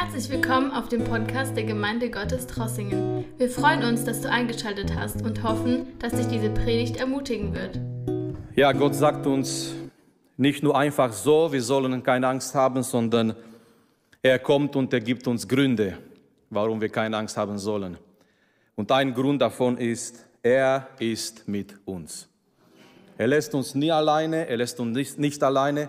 Herzlich willkommen auf dem Podcast der Gemeinde Gottes Trossingen. Wir freuen uns, dass du eingeschaltet hast und hoffen, dass dich diese Predigt ermutigen wird. Ja, Gott sagt uns nicht nur einfach so, wir sollen keine Angst haben, sondern er kommt und er gibt uns Gründe, warum wir keine Angst haben sollen. Und ein Grund davon ist, er ist mit uns. Er lässt uns nie alleine, er lässt uns nicht, nicht alleine.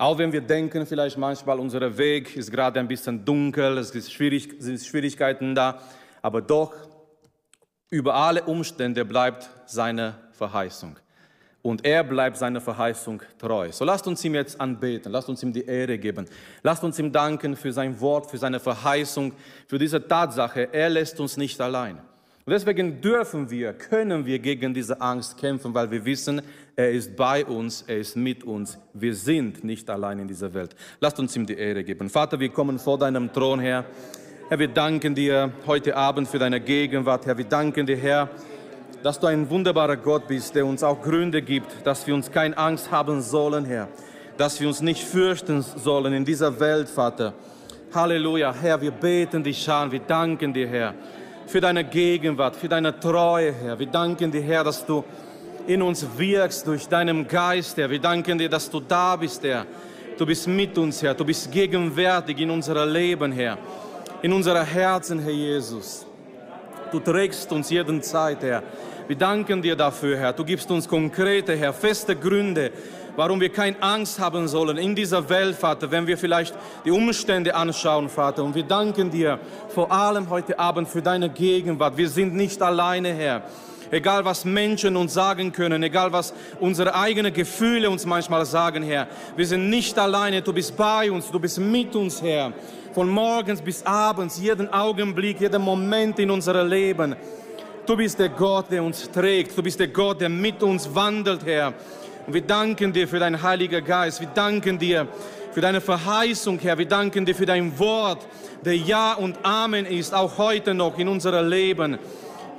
Auch wenn wir denken, vielleicht manchmal unser Weg ist gerade ein bisschen dunkel, es schwierig, sind Schwierigkeiten da, aber doch über alle Umstände bleibt seine Verheißung. Und er bleibt seiner Verheißung treu. So lasst uns ihm jetzt anbeten, lasst uns ihm die Ehre geben, lasst uns ihm danken für sein Wort, für seine Verheißung, für diese Tatsache. Er lässt uns nicht allein. Und deswegen dürfen wir, können wir gegen diese Angst kämpfen, weil wir wissen, er ist bei uns, er ist mit uns. Wir sind nicht allein in dieser Welt. Lasst uns ihm die Ehre geben. Vater, wir kommen vor deinem Thron, Herr. Herr, wir danken dir heute Abend für deine Gegenwart. Herr, wir danken dir, Herr, dass du ein wunderbarer Gott bist, der uns auch Gründe gibt, dass wir uns keine Angst haben sollen, Herr. Dass wir uns nicht fürchten sollen in dieser Welt, Vater. Halleluja, Herr, wir beten dich an, wir danken dir, Herr, für deine Gegenwart, für deine Treue, Herr. Wir danken dir, Herr, dass du in uns wirkst durch deinen Geist, Herr. Wir danken dir, dass du da bist, Herr. Du bist mit uns, Herr. Du bist gegenwärtig in unserem Leben, Herr. In unseren Herzen, Herr Jesus. Du trägst uns jeden Zeit, Herr. Wir danken dir dafür, Herr. Du gibst uns konkrete, Herr, feste Gründe, warum wir keine Angst haben sollen in dieser Welt, Vater, wenn wir vielleicht die Umstände anschauen, Vater. Und wir danken dir vor allem heute Abend für deine Gegenwart. Wir sind nicht alleine, Herr egal was Menschen uns sagen können, egal was unsere eigenen Gefühle uns manchmal sagen, Herr. Wir sind nicht alleine, du bist bei uns, du bist mit uns, Herr. Von morgens bis abends, jeden Augenblick, jeden Moment in unserem Leben. Du bist der Gott, der uns trägt. Du bist der Gott, der mit uns wandelt, Herr. Und wir danken dir für deinen Heiligen Geist. Wir danken dir für deine Verheißung, Herr. Wir danken dir für dein Wort, der Ja und Amen ist, auch heute noch in unserem Leben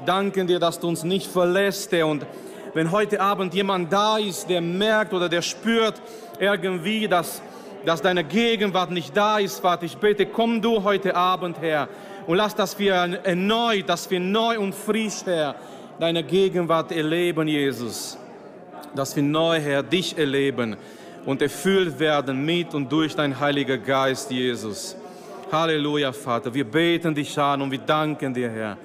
danken dir, dass du uns nicht verlässt, Herr. Und wenn heute Abend jemand da ist, der merkt oder der spürt irgendwie, dass, dass deine Gegenwart nicht da ist, Vater, ich bete, komm du heute Abend, Herr, und lass, dass wir erneut, dass wir neu und frisch, Herr, deine Gegenwart erleben, Jesus. Dass wir neu, Herr, dich erleben und erfüllt werden mit und durch dein Heiliger Geist, Jesus. Halleluja, Vater. Wir beten dich an und wir danken dir, Herr.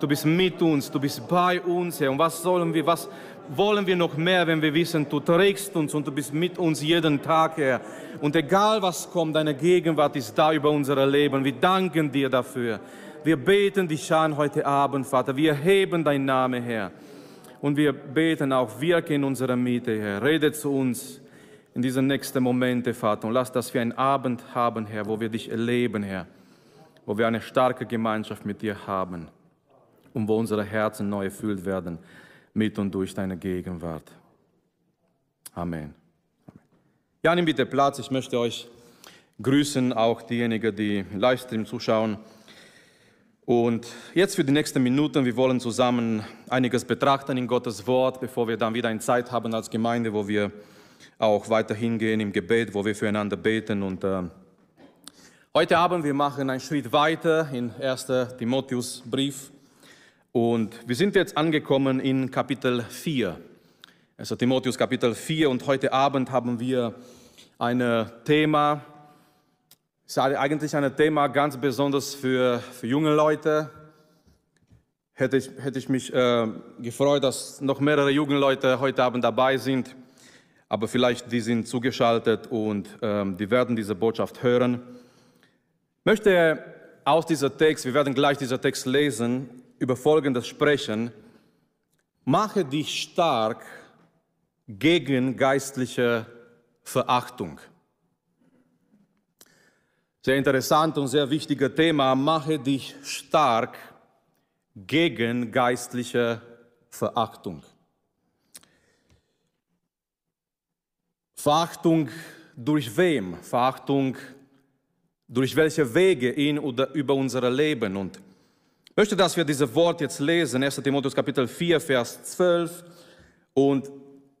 Du bist mit uns, du bist bei uns, Herr. Und was sollen wir, was wollen wir noch mehr, wenn wir wissen, du trägst uns und du bist mit uns jeden Tag, Herr. Und egal was kommt, deine Gegenwart ist da über unser Leben. Wir danken dir dafür. Wir beten dich an heute Abend, Vater. Wir heben deinen Namen, Herr. Und wir beten auch, wirke in unserer Mitte, Herr. Rede zu uns in diesen nächsten Momente, Vater. Und lass, dass wir einen Abend haben, Herr, wo wir dich erleben, Herr. Wo wir eine starke Gemeinschaft mit dir haben und wo unsere Herzen neu erfüllt werden mit und durch deine Gegenwart. Amen. Ja, nimm bitte Platz. Ich möchte euch grüßen, auch diejenigen, die Livestream zuschauen. Und jetzt für die nächsten Minuten, wir wollen zusammen einiges betrachten in Gottes Wort, bevor wir dann wieder eine Zeit haben als Gemeinde, wo wir auch weiter hingehen im Gebet, wo wir füreinander beten. Und äh, heute Abend, wir machen einen Schritt weiter in 1. Timotheusbrief. Und wir sind jetzt angekommen in Kapitel 4. Also Timotheus Kapitel 4 und heute Abend haben wir ein Thema, ist eigentlich ein Thema ganz besonders für, für junge Leute. Hätte ich, hätte ich mich äh, gefreut, dass noch mehrere junge Leute heute Abend dabei sind, aber vielleicht die sind zugeschaltet und ähm, die werden diese Botschaft hören. Ich möchte aus dieser Text, wir werden gleich dieser Text lesen, über Folgendes sprechen. Mache dich stark gegen geistliche Verachtung. Sehr interessant und sehr wichtiges Thema. Mache dich stark gegen geistliche Verachtung. Verachtung durch wem? Verachtung durch welche Wege in oder über unser Leben? Und ich möchte, dass wir dieses Wort jetzt lesen, 1. Timotheus Kapitel 4, Vers 12. Und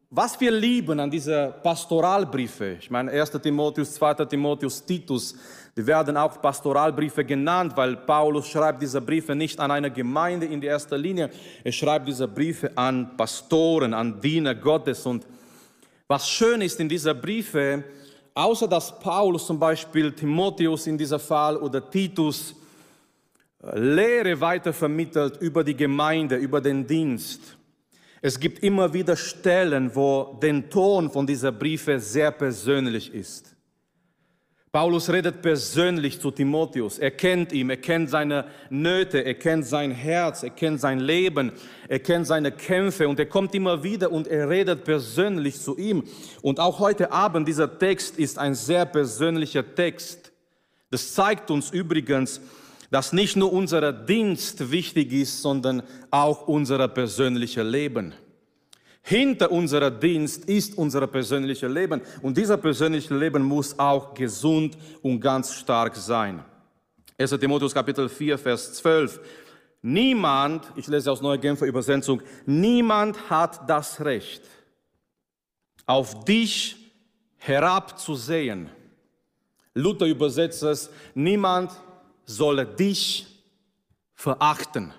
was wir lieben an diese Pastoralbriefe, ich meine 1. Timotheus, 2. Timotheus, Titus, die werden auch Pastoralbriefe genannt, weil Paulus schreibt diese Briefe nicht an eine Gemeinde in erster Linie, er schreibt diese Briefe an Pastoren, an Diener Gottes. Und was schön ist in dieser Briefe, außer dass Paulus zum Beispiel Timotheus in diesem Fall oder Titus Lehre weitervermittelt über die Gemeinde, über den Dienst, es gibt immer wieder Stellen, wo der Ton von dieser Briefe sehr persönlich ist. Paulus redet persönlich zu Timotheus. Er kennt ihn, er kennt seine Nöte, er kennt sein Herz, er kennt sein Leben, er kennt seine Kämpfe und er kommt immer wieder und er redet persönlich zu ihm. Und auch heute Abend, dieser Text ist ein sehr persönlicher Text. Das zeigt uns übrigens, dass nicht nur unser Dienst wichtig ist, sondern auch unser persönliches Leben. Hinter unserem Dienst ist unser persönliches Leben und dieser persönliche Leben muss auch gesund und ganz stark sein. 1. Timotheus Kapitel 4, Vers 12. Niemand, ich lese aus Neue Genfer Übersetzung, niemand hat das Recht, auf dich herabzusehen. Luther übersetzt es, niemand solle dich verachten.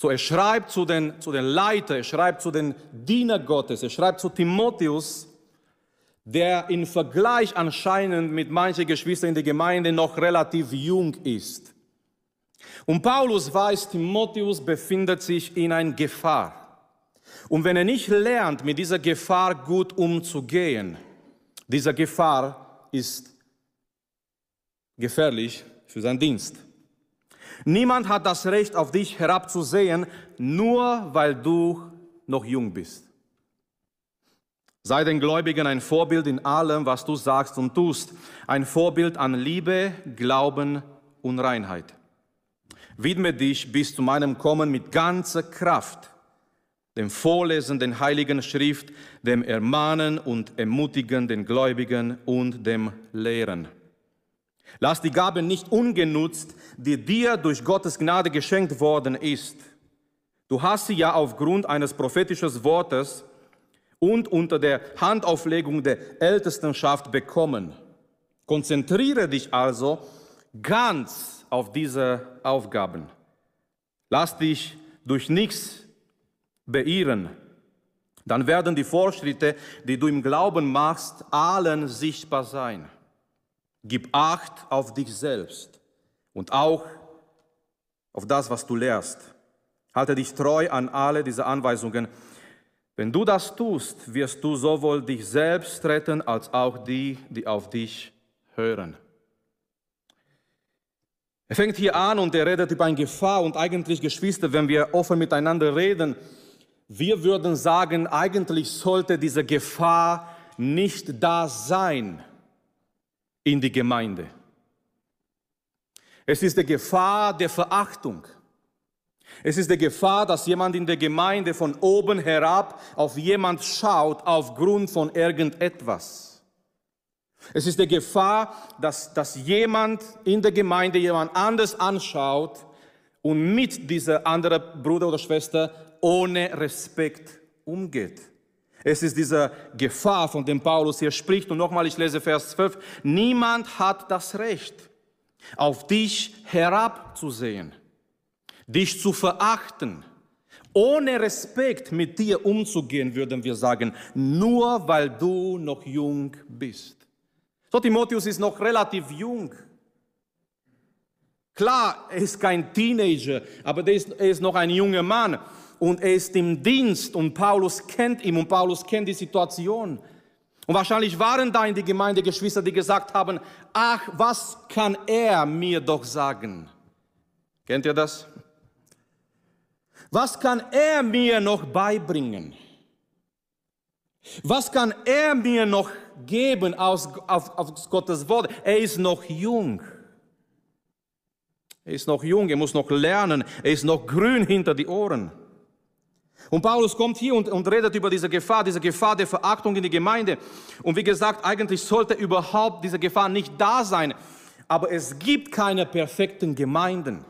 So, er schreibt zu den, zu den Leitern, er schreibt zu den Diener Gottes, er schreibt zu Timotheus, der im Vergleich anscheinend mit manchen Geschwistern in der Gemeinde noch relativ jung ist. Und Paulus weiß, Timotheus befindet sich in einer Gefahr. Und wenn er nicht lernt, mit dieser Gefahr gut umzugehen, diese Gefahr ist gefährlich für seinen Dienst. Niemand hat das Recht, auf dich herabzusehen, nur weil du noch jung bist. Sei den Gläubigen ein Vorbild in allem, was du sagst und tust. Ein Vorbild an Liebe, Glauben und Reinheit. Widme dich bis zu meinem Kommen mit ganzer Kraft, dem Vorlesen der Heiligen Schrift, dem Ermahnen und Ermutigen den Gläubigen und dem Lehren. Lass die Gabe nicht ungenutzt, die dir durch Gottes Gnade geschenkt worden ist. Du hast sie ja aufgrund eines prophetischen Wortes und unter der Handauflegung der Ältestenschaft bekommen. Konzentriere dich also ganz auf diese Aufgaben. Lass dich durch nichts beirren. Dann werden die Fortschritte, die du im Glauben machst, allen sichtbar sein. Gib Acht auf dich selbst und auch auf das, was du lehrst. Halte dich treu an alle diese Anweisungen. Wenn du das tust, wirst du sowohl dich selbst retten als auch die, die auf dich hören. Er fängt hier an und er redet über eine Gefahr und eigentlich, Geschwister, wenn wir offen miteinander reden, wir würden sagen, eigentlich sollte diese Gefahr nicht da sein in die Gemeinde. Es ist die Gefahr der Verachtung. Es ist die Gefahr, dass jemand in der Gemeinde von oben herab auf jemand schaut aufgrund von irgendetwas. Es ist die Gefahr, dass, dass jemand in der Gemeinde jemand anders anschaut und mit dieser anderen Bruder oder Schwester ohne Respekt umgeht. Es ist diese Gefahr, von dem Paulus hier spricht. Und nochmal, ich lese Vers 12. Niemand hat das Recht, auf dich herabzusehen, dich zu verachten, ohne Respekt mit dir umzugehen, würden wir sagen, nur weil du noch jung bist. So, Timotheus ist noch relativ jung. Klar, er ist kein Teenager, aber er er ist noch ein junger Mann und er ist im Dienst und Paulus kennt ihn und Paulus kennt die Situation. Und wahrscheinlich waren da in die Gemeinde Geschwister, die gesagt haben, ach, was kann er mir doch sagen? Kennt ihr das? Was kann er mir noch beibringen? Was kann er mir noch geben aus, aus, aus Gottes Wort? Er ist noch jung. Er ist noch jung, er muss noch lernen, er ist noch grün hinter die Ohren. Und Paulus kommt hier und, und redet über diese Gefahr, diese Gefahr der Verachtung in die Gemeinde. Und wie gesagt, eigentlich sollte überhaupt diese Gefahr nicht da sein. Aber es gibt keine perfekten Gemeinden.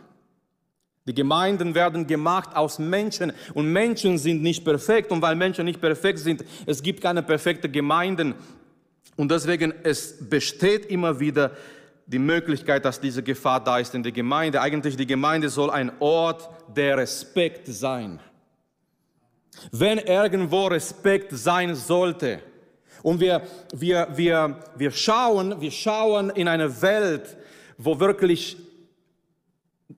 Die Gemeinden werden gemacht aus Menschen und Menschen sind nicht perfekt und weil Menschen nicht perfekt sind, es gibt keine perfekten Gemeinden und deswegen es besteht immer wieder die Möglichkeit, dass diese Gefahr da ist in der Gemeinde. Eigentlich die Gemeinde soll ein Ort der Respekt sein. Wenn irgendwo Respekt sein sollte und wir, wir, wir, wir schauen, wir schauen in eine Welt, wo wirklich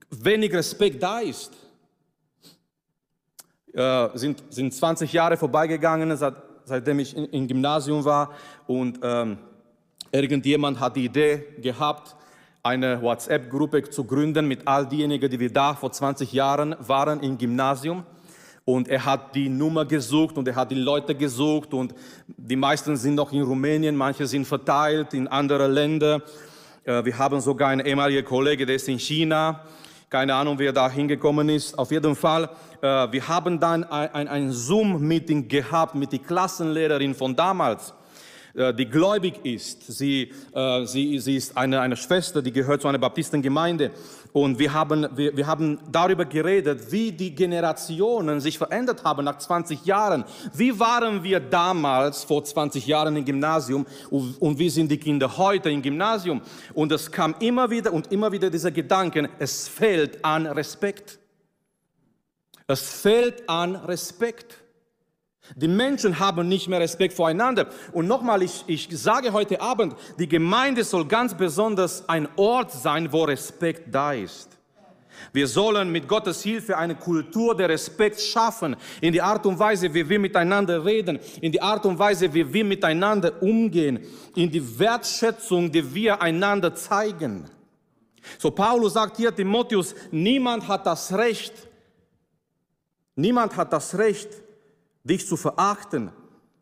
wenig Respekt da ist. Äh, sind, sind 20 Jahre vorbeigegangen, seit, seitdem ich im Gymnasium war und ähm, irgendjemand hat die Idee gehabt, eine WhatsApp-Gruppe zu gründen mit all diejenigen, die wir da vor 20 Jahren waren im Gymnasium. Und er hat die Nummer gesucht und er hat die Leute gesucht und die meisten sind noch in Rumänien, manche sind verteilt in andere Länder. Äh, wir haben sogar einen ehemaligen Kollege, der ist in China. Keine Ahnung, wer da hingekommen ist. Auf jeden Fall, äh, wir haben dann ein, ein, ein Zoom-Meeting gehabt mit der Klassenlehrerin von damals äh, die gläubig ist. Sie, sie, sie ist eine, eine Schwester, die gehört zu einer Baptistengemeinde. Und wir haben, wir, wir haben darüber geredet, wie die Generationen sich verändert haben nach 20 Jahren. Wie waren wir damals vor 20 Jahren im Gymnasium und, und wie sind die Kinder heute im Gymnasium? Und es kam immer wieder und immer wieder dieser Gedanke, es fehlt an Respekt. Es fehlt an Respekt. Die Menschen haben nicht mehr Respekt voreinander. Und nochmal, ich, ich sage heute Abend, die Gemeinde soll ganz besonders ein Ort sein, wo Respekt da ist. Wir sollen mit Gottes Hilfe eine Kultur der Respekt schaffen, in die Art und Weise, wie wir miteinander reden, in die Art und Weise, wie wir miteinander umgehen, in die Wertschätzung, die wir einander zeigen. So Paulus sagt hier Timotheus, niemand hat das Recht, niemand hat das Recht, dich zu verachten,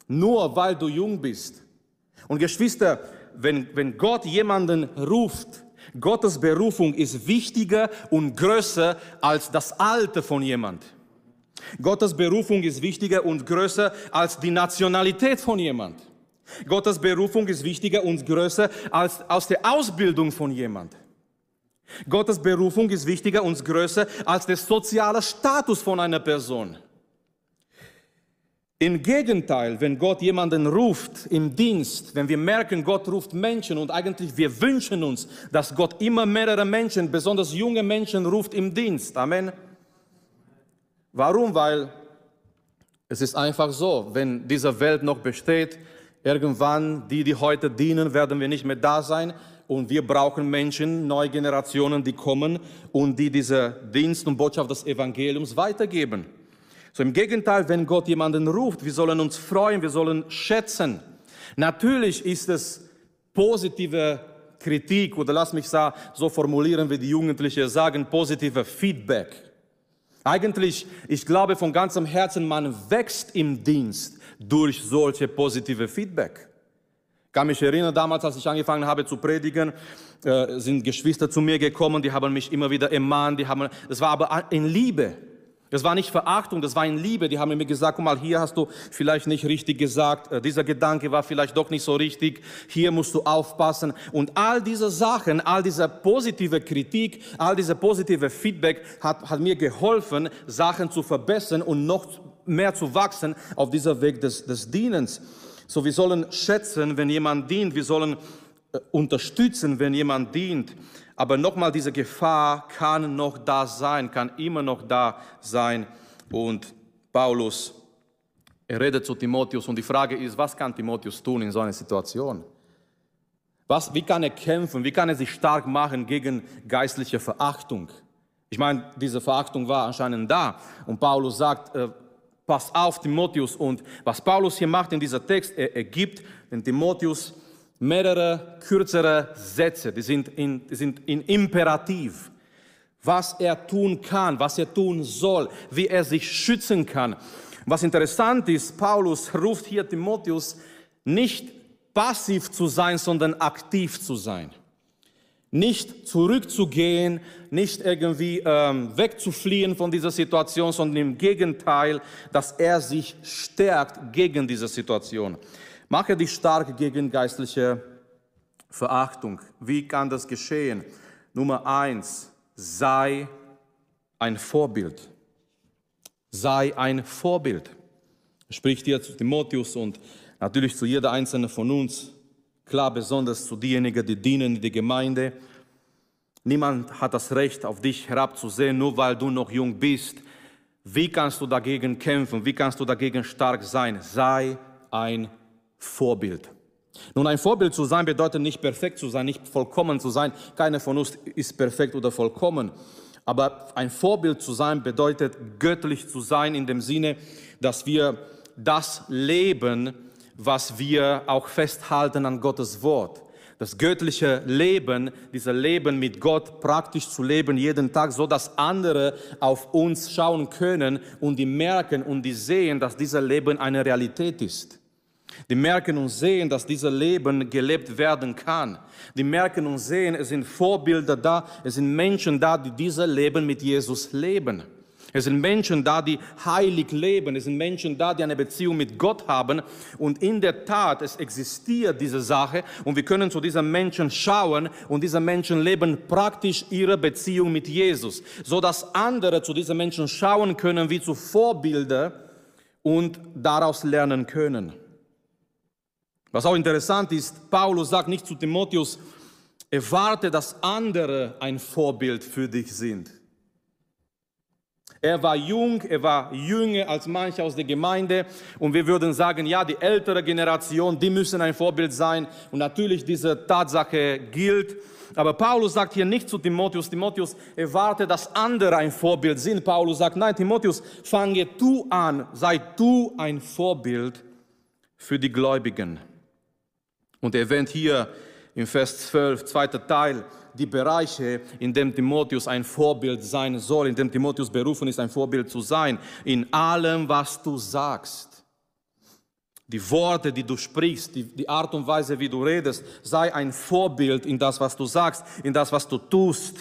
nur weil du jung bist. Und Geschwister, wenn, wenn Gott jemanden ruft, Gottes Berufung ist wichtiger und größer als das Alter von jemand. Gottes Berufung ist wichtiger und größer als die Nationalität von jemand. Gottes Berufung ist wichtiger und größer als aus der Ausbildung von jemand. Gottes Berufung ist wichtiger und größer als der soziale Status von einer Person. Im Gegenteil, wenn Gott jemanden ruft im Dienst, wenn wir merken, Gott ruft Menschen und eigentlich wir wünschen uns, dass Gott immer mehrere Menschen, besonders junge Menschen ruft im Dienst. Amen. Warum? Weil es ist einfach so, wenn diese Welt noch besteht, irgendwann die, die heute dienen, werden wir nicht mehr da sein und wir brauchen Menschen, neue Generationen, die kommen und die diese Dienst und Botschaft des Evangeliums weitergeben. So im Gegenteil, wenn Gott jemanden ruft, wir sollen uns freuen, wir sollen schätzen. Natürlich ist es positive Kritik oder lass mich so formulieren, wie die Jugendlichen sagen, positive Feedback. Eigentlich, ich glaube von ganzem Herzen, man wächst im Dienst durch solche positive Feedback. Ich kann mich erinnern, damals, als ich angefangen habe zu predigen, äh, sind Geschwister zu mir gekommen, die haben mich immer wieder ermahnt, die haben, das war aber in Liebe. Das war nicht Verachtung, das war in Liebe. Die haben mir gesagt, guck mal, hier hast du vielleicht nicht richtig gesagt, äh, dieser Gedanke war vielleicht doch nicht so richtig, hier musst du aufpassen. Und all diese Sachen, all diese positive Kritik, all diese positive Feedback hat, hat mir geholfen, Sachen zu verbessern und noch mehr zu wachsen auf dieser Weg des, des Dienens. So, wir sollen schätzen, wenn jemand dient, wir sollen äh, unterstützen, wenn jemand dient. Aber nochmal, diese Gefahr kann noch da sein, kann immer noch da sein. Und Paulus, er redet zu Timotheus und die Frage ist, was kann Timotheus tun in so einer Situation? Was, wie kann er kämpfen? Wie kann er sich stark machen gegen geistliche Verachtung? Ich meine, diese Verachtung war anscheinend da. Und Paulus sagt, äh, pass auf Timotheus. Und was Paulus hier macht in dieser Text, er, er gibt den Timotheus mehrere kürzere Sätze, die sind in, die sind in Imperativ. Was er tun kann, was er tun soll, wie er sich schützen kann. Was interessant ist, Paulus ruft hier Timotheus nicht passiv zu sein, sondern aktiv zu sein. Nicht zurückzugehen, nicht irgendwie ähm, wegzufliehen von dieser Situation, sondern im Gegenteil, dass er sich stärkt gegen diese Situation. Mache dich stark gegen geistliche Verachtung. Wie kann das geschehen? Nummer eins, sei ein Vorbild. Sei ein Vorbild. Spricht hier zu Timotheus und natürlich zu jeder einzelnen von uns, klar besonders zu denjenigen, die dienen in der Gemeinde. Niemand hat das Recht, auf dich herabzusehen, nur weil du noch jung bist. Wie kannst du dagegen kämpfen? Wie kannst du dagegen stark sein? Sei ein Vorbild. Nun, ein Vorbild zu sein bedeutet nicht perfekt zu sein, nicht vollkommen zu sein. Keiner von uns ist perfekt oder vollkommen. Aber ein Vorbild zu sein bedeutet göttlich zu sein in dem Sinne, dass wir das leben, was wir auch festhalten an Gottes Wort. Das göttliche Leben, dieser Leben mit Gott praktisch zu leben jeden Tag, so dass andere auf uns schauen können und die merken und die sehen, dass dieser Leben eine Realität ist. Die merken und sehen, dass dieses Leben gelebt werden kann. Die merken und sehen, es sind Vorbilder da, es sind Menschen da, die dieses Leben mit Jesus leben. Es sind Menschen da, die heilig leben. Es sind Menschen da, die eine Beziehung mit Gott haben. Und in der Tat, es existiert diese Sache. Und wir können zu diesen Menschen schauen. Und diese Menschen leben praktisch ihre Beziehung mit Jesus. So dass andere zu diesen Menschen schauen können, wie zu Vorbilder und daraus lernen können. Was auch interessant ist, Paulus sagt nicht zu Timotheus, erwarte, dass andere ein Vorbild für dich sind. Er war jung, er war jünger als manche aus der Gemeinde und wir würden sagen, ja, die ältere Generation, die müssen ein Vorbild sein und natürlich diese Tatsache gilt. Aber Paulus sagt hier nicht zu Timotheus, Timotheus, erwarte, dass andere ein Vorbild sind. Paulus sagt, nein, Timotheus, fange du an, sei du ein Vorbild für die Gläubigen. Und er erwähnt hier im Vers 12, zweiter Teil, die Bereiche, in dem Timotheus ein Vorbild sein soll, in dem Timotheus berufen ist, ein Vorbild zu sein, in allem, was du sagst. Die Worte, die du sprichst, die, die Art und Weise, wie du redest, sei ein Vorbild in das, was du sagst, in das, was du tust.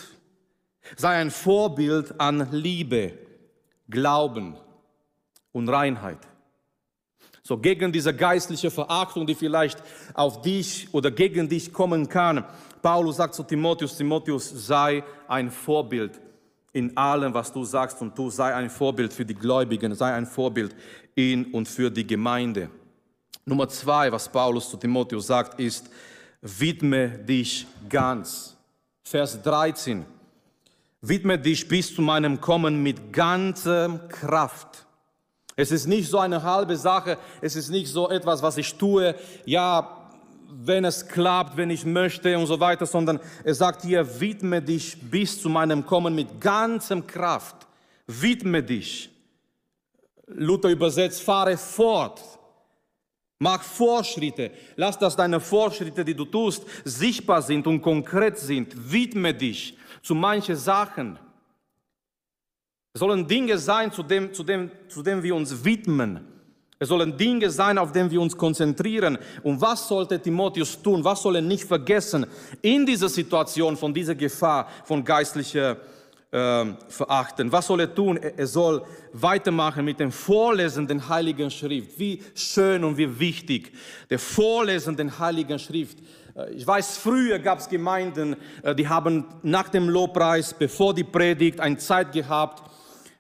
Sei ein Vorbild an Liebe, Glauben und Reinheit. So gegen diese geistliche Verachtung, die vielleicht auf dich oder gegen dich kommen kann. Paulus sagt zu Timotheus, Timotheus, sei ein Vorbild in allem, was du sagst und du sei ein Vorbild für die Gläubigen, sei ein Vorbild in und für die Gemeinde. Nummer zwei, was Paulus zu Timotheus sagt, ist, widme dich ganz. Vers 13. Widme dich bis zu meinem Kommen mit ganzer Kraft es ist nicht so eine halbe Sache, es ist nicht so etwas, was ich tue, ja, wenn es klappt, wenn ich möchte und so weiter, sondern er sagt hier, widme dich bis zu meinem Kommen mit ganzem Kraft. Widme dich. Luther übersetzt, fahre fort. Mach Fortschritte. Lass, dass deine Fortschritte, die du tust, sichtbar sind und konkret sind. Widme dich zu manchen Sachen. Es sollen Dinge sein, zu dem, zu, dem, zu dem wir uns widmen. Es sollen Dinge sein, auf denen wir uns konzentrieren. Und was sollte Timotheus tun? Was soll er nicht vergessen in dieser Situation von dieser Gefahr von geistlicher äh, Verachten? Was soll er tun? Er soll weitermachen mit dem Vorlesen der Heiligen Schrift. Wie schön und wie wichtig der Vorlesen der Heiligen Schrift. Äh, ich weiß, früher gab es Gemeinden, äh, die haben nach dem Lobpreis, bevor die Predigt, eine Zeit gehabt,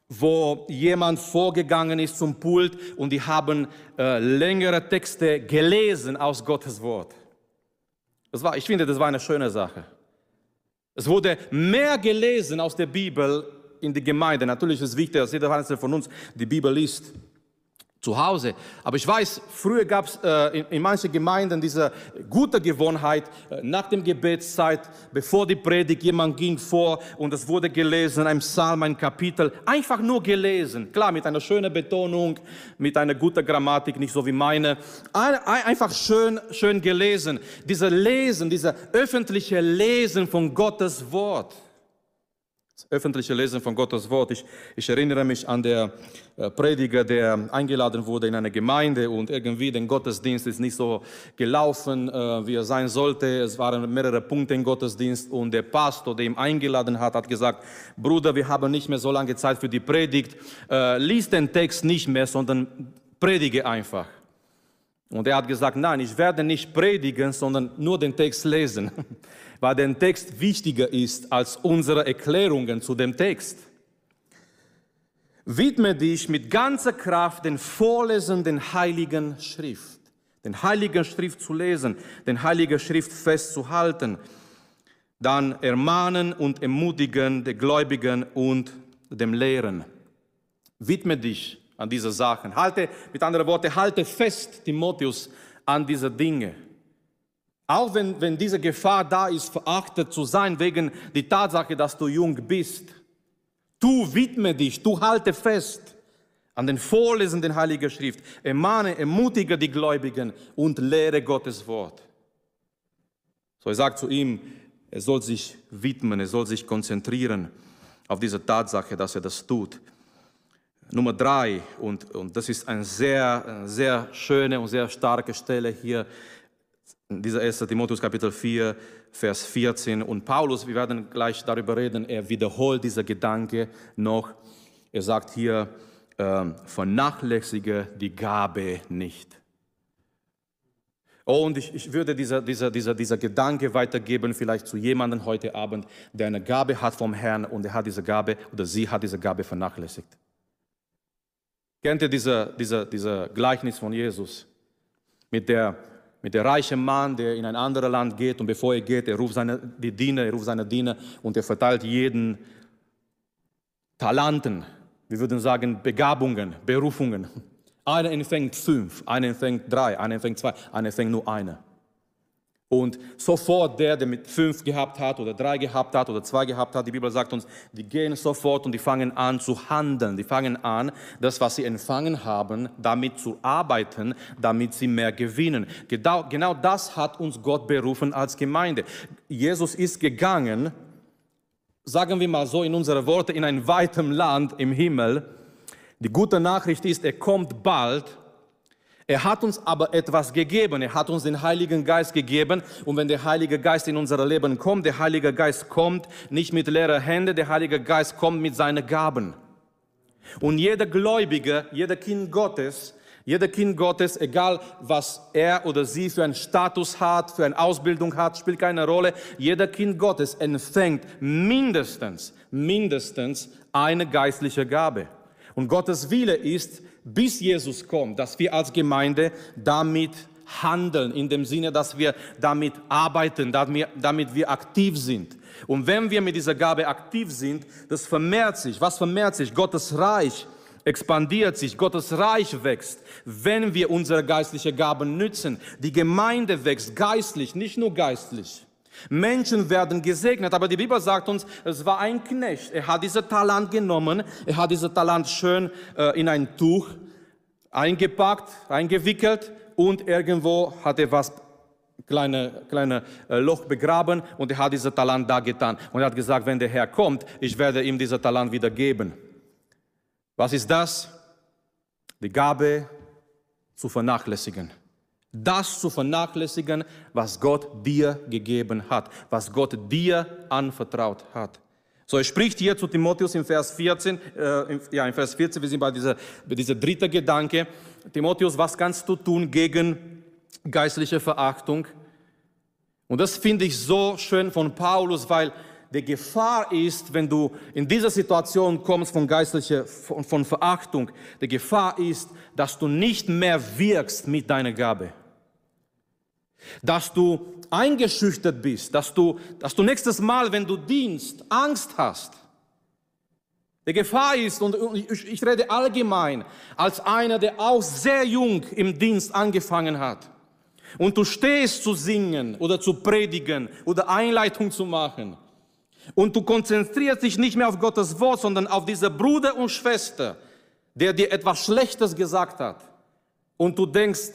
wo jemand vorgegangen ist zum Pult und die haben äh, längere Texte gelesen aus Gottes Wort. Das war, ich finde, das war eine schöne Sache. Es wurde mehr gelesen aus der Bibel in die Gemeinde. Natürlich ist es wichtig, dass jeder einzelne von uns die Bibel liest zu Hause. Aber ich weiß, früher gab es äh, in, in manchen Gemeinden diese gute Gewohnheit, äh, nach dem Gebetszeit, bevor die Predigt, jemand ging vor und es wurde gelesen, ein Psalm, ein Kapitel, einfach nur gelesen. Klar, mit einer schönen Betonung, mit einer guten Grammatik, nicht so wie meine. Ein, ein, einfach schön, schön gelesen. Diese Lesen, diese öffentliche Lesen von Gottes Wort öffentliche Lesen von Gottes Wort. Ich, ich erinnere mich an der äh, Prediger, der eingeladen wurde in eine Gemeinde und irgendwie der Gottesdienst ist nicht so gelaufen, äh, wie er sein sollte. Es waren mehrere Punkte im Gottesdienst und der Pastor, der ihn eingeladen hat, hat gesagt, Bruder, wir haben nicht mehr so lange Zeit für die Predigt. Äh, lies den Text nicht mehr, sondern predige einfach. Und er hat gesagt, nein, ich werde nicht predigen, sondern nur den Text lesen. weil der Text wichtiger ist als unsere Erklärungen zu dem Text. Widme dich mit ganzer Kraft den Vorlesen den Heiligen Schrift. Den Heiligen Schrift zu lesen, den Heiligen Schrift festzuhalten. Dann ermahnen und ermutigen der Gläubigen und dem Lehren. Widme dich an diese Sachen. Halte, mit anderen Worten, halte fest, Timotheus, an diese Dinge. Auch wenn, wenn diese Gefahr da ist, verachtet zu sein wegen der Tatsache, dass du jung bist. Du widme dich, du halte fest an den Vorlesen der Heiligen Schrift. Ermahne, ermutige die Gläubigen und lehre Gottes Wort. So, er sagt zu ihm, er soll sich widmen, er soll sich konzentrieren auf diese Tatsache, dass er das tut. Nummer drei, und, und das ist eine sehr, sehr schöne und sehr starke Stelle hier, dieser 1. Timotheus Kapitel 4, Vers 14. Und Paulus, wir werden gleich darüber reden, er wiederholt dieser Gedanke noch. Er sagt hier, äh, vernachlässige die Gabe nicht. Oh, und ich, ich würde dieser, dieser, dieser, dieser Gedanke weitergeben, vielleicht zu jemandem heute Abend, der eine Gabe hat vom Herrn und er hat diese Gabe oder sie hat diese Gabe vernachlässigt. Kennt ihr diese, diese, diese Gleichnis von Jesus mit der, mit der reichen Mann, der in ein anderes Land geht und bevor er geht, er ruft seine, die Diener, er ruft seine Diener und er verteilt jeden Talenten, wir würden sagen Begabungen, Berufungen. Einer empfängt fünf, einer empfängt drei, einer empfängt zwei, einer empfängt nur eine. Und sofort der, der mit fünf gehabt hat oder drei gehabt hat oder zwei gehabt hat, die Bibel sagt uns, die gehen sofort und die fangen an zu handeln. Die fangen an, das, was sie empfangen haben, damit zu arbeiten, damit sie mehr gewinnen. Genau, genau das hat uns Gott berufen als Gemeinde. Jesus ist gegangen, sagen wir mal so in unsere Worte, in ein weitem Land im Himmel. Die gute Nachricht ist, er kommt bald er hat uns aber etwas gegeben. Er hat uns den Heiligen Geist gegeben. Und wenn der Heilige Geist in unser Leben kommt, der Heilige Geist kommt nicht mit leeren Händen, der Heilige Geist kommt mit seinen Gaben. Und jeder Gläubige, jeder Kind Gottes, jeder Kind Gottes, egal was er oder sie für einen Status hat, für eine Ausbildung hat, spielt keine Rolle. Jeder Kind Gottes empfängt mindestens, mindestens eine geistliche Gabe. Und Gottes Wille ist, bis Jesus kommt, dass wir als Gemeinde damit handeln, in dem Sinne, dass wir damit arbeiten, damit wir aktiv sind. Und wenn wir mit dieser Gabe aktiv sind, das vermehrt sich. Was vermehrt sich? Gottes Reich expandiert sich, Gottes Reich wächst, wenn wir unsere geistlichen Gaben nützen. Die Gemeinde wächst geistlich, nicht nur geistlich. Menschen werden gesegnet, aber die Bibel sagt uns, es war ein Knecht. Er hat dieses Talent genommen, er hat dieses Talent schön äh, in ein Tuch eingepackt, eingewickelt und irgendwo hat er was kleine, kleine äh, Loch begraben und er hat dieses Talent da getan. Und er hat gesagt, wenn der Herr kommt, ich werde ihm dieses Talent wieder geben. Was ist das? Die Gabe zu vernachlässigen das zu vernachlässigen, was Gott dir gegeben hat, was Gott dir anvertraut hat. So, er spricht hier zu Timotheus im Vers 14, äh, ja, im Vers 14, wir sind bei dieser, bei dieser dritten Gedanke. Timotheus, was kannst du tun gegen geistliche Verachtung? Und das finde ich so schön von Paulus, weil die Gefahr ist, wenn du in diese Situation kommst von geistlicher, von, von Verachtung, die Gefahr ist, dass du nicht mehr wirkst mit deiner Gabe. Dass du eingeschüchtert bist, dass du, dass du nächstes Mal, wenn du dienst, Angst hast. Die Gefahr ist, und ich, rede allgemein, als einer, der auch sehr jung im Dienst angefangen hat, und du stehst zu singen oder zu predigen oder Einleitung zu machen, und du konzentrierst dich nicht mehr auf Gottes Wort, sondern auf diese Bruder und Schwester, der dir etwas Schlechtes gesagt hat. Und du denkst,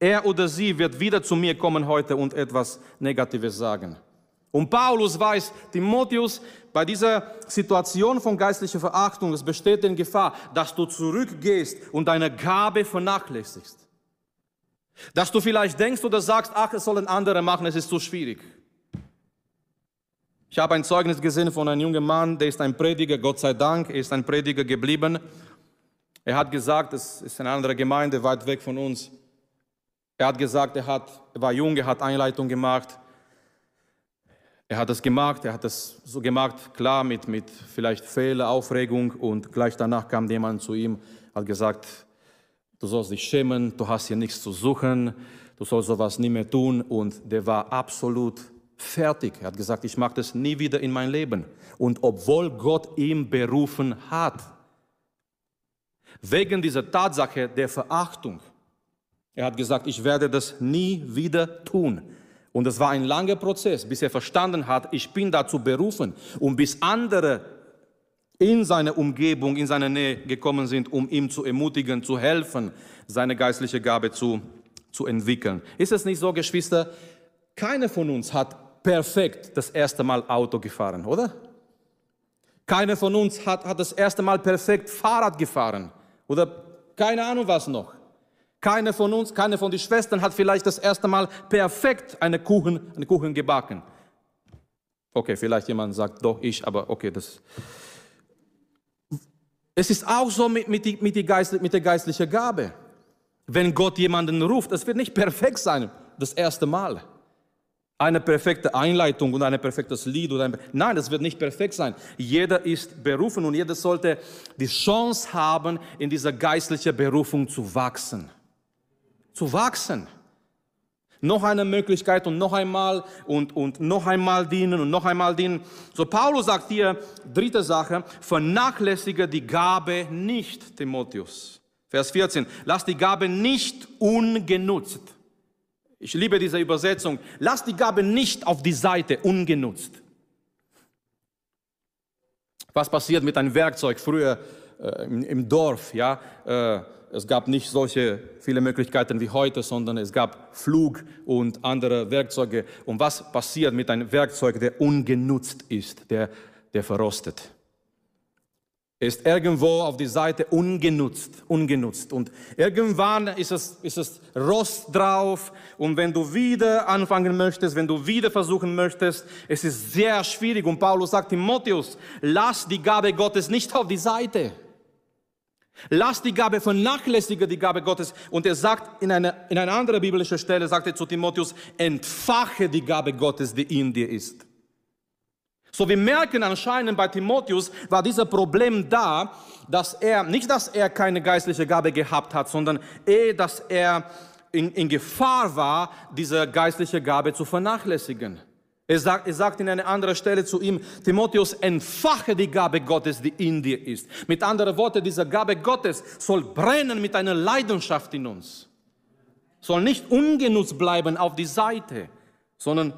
er oder sie wird wieder zu mir kommen heute und etwas Negatives sagen. Und Paulus weiß, Timotheus, bei dieser Situation von geistlicher Verachtung, es besteht in Gefahr, dass du zurückgehst und deine Gabe vernachlässigst. Dass du vielleicht denkst oder sagst, ach, es sollen andere machen, es ist zu schwierig. Ich habe ein Zeugnis gesehen von einem jungen Mann, der ist ein Prediger, Gott sei Dank, er ist ein Prediger geblieben. Er hat gesagt, es ist eine andere Gemeinde weit weg von uns. Er hat gesagt, er, hat, er war jung, er hat Einleitung gemacht. Er hat das gemacht, er hat das so gemacht, klar, mit, mit vielleicht Fehler, Aufregung und gleich danach kam jemand zu ihm, hat gesagt, du sollst dich schämen, du hast hier nichts zu suchen, du sollst sowas nie mehr tun und der war absolut fertig. Er hat gesagt, ich mache das nie wieder in mein Leben. Und obwohl Gott ihn berufen hat, wegen dieser Tatsache der Verachtung, er hat gesagt, ich werde das nie wieder tun. Und es war ein langer Prozess, bis er verstanden hat, ich bin dazu berufen und bis andere in seine Umgebung, in seine Nähe gekommen sind, um ihm zu ermutigen, zu helfen, seine geistliche Gabe zu, zu entwickeln. Ist es nicht so, Geschwister? Keiner von uns hat perfekt das erste Mal Auto gefahren, oder? Keiner von uns hat, hat das erste Mal perfekt Fahrrad gefahren oder keine Ahnung was noch. Keine von uns, keine von den Schwestern hat vielleicht das erste Mal perfekt eine Kuchen, eine Kuchen gebacken. Okay, vielleicht jemand sagt, doch ich, aber okay, das. Es ist auch so mit, mit, die, mit, die Geist, mit der geistlichen Gabe. Wenn Gott jemanden ruft, es wird nicht perfekt sein, das erste Mal. Eine perfekte Einleitung und ein perfektes Lied oder ein, nein, das wird nicht perfekt sein. Jeder ist berufen und jeder sollte die Chance haben, in dieser geistlichen Berufung zu wachsen zu wachsen. Noch eine Möglichkeit und noch einmal und, und noch einmal dienen und noch einmal dienen. So Paulus sagt hier, dritte Sache, vernachlässige die Gabe nicht, Timotheus. Vers 14, lass die Gabe nicht ungenutzt. Ich liebe diese Übersetzung. Lass die Gabe nicht auf die Seite ungenutzt. Was passiert mit einem Werkzeug früher äh, im, Dorf? Ja, äh, es gab nicht solche viele Möglichkeiten wie heute, sondern es gab Flug und andere Werkzeuge. Und was passiert mit einem Werkzeug, der ungenutzt ist, der, der verrostet? ist irgendwo auf die Seite ungenutzt, ungenutzt. Und irgendwann ist es, ist es Rost drauf. Und wenn du wieder anfangen möchtest, wenn du wieder versuchen möchtest, es ist sehr schwierig. Und Paulus sagt Timotheus, lass die Gabe Gottes nicht auf die Seite. Lass die Gabe, vernachlässige die Gabe Gottes. Und er sagt in einer, in einer anderen biblischen Stelle, sagt er zu Timotheus, entfache die Gabe Gottes, die in dir ist. So, wir merken anscheinend bei Timotheus war dieser Problem da, dass er, nicht dass er keine geistliche Gabe gehabt hat, sondern eh, dass er in, in Gefahr war, diese geistliche Gabe zu vernachlässigen. Er sagt, er sagt in einer anderen Stelle zu ihm, Timotheus, entfache die Gabe Gottes, die in dir ist. Mit anderen Worten, diese Gabe Gottes soll brennen mit einer Leidenschaft in uns. Soll nicht ungenutzt bleiben auf die Seite, sondern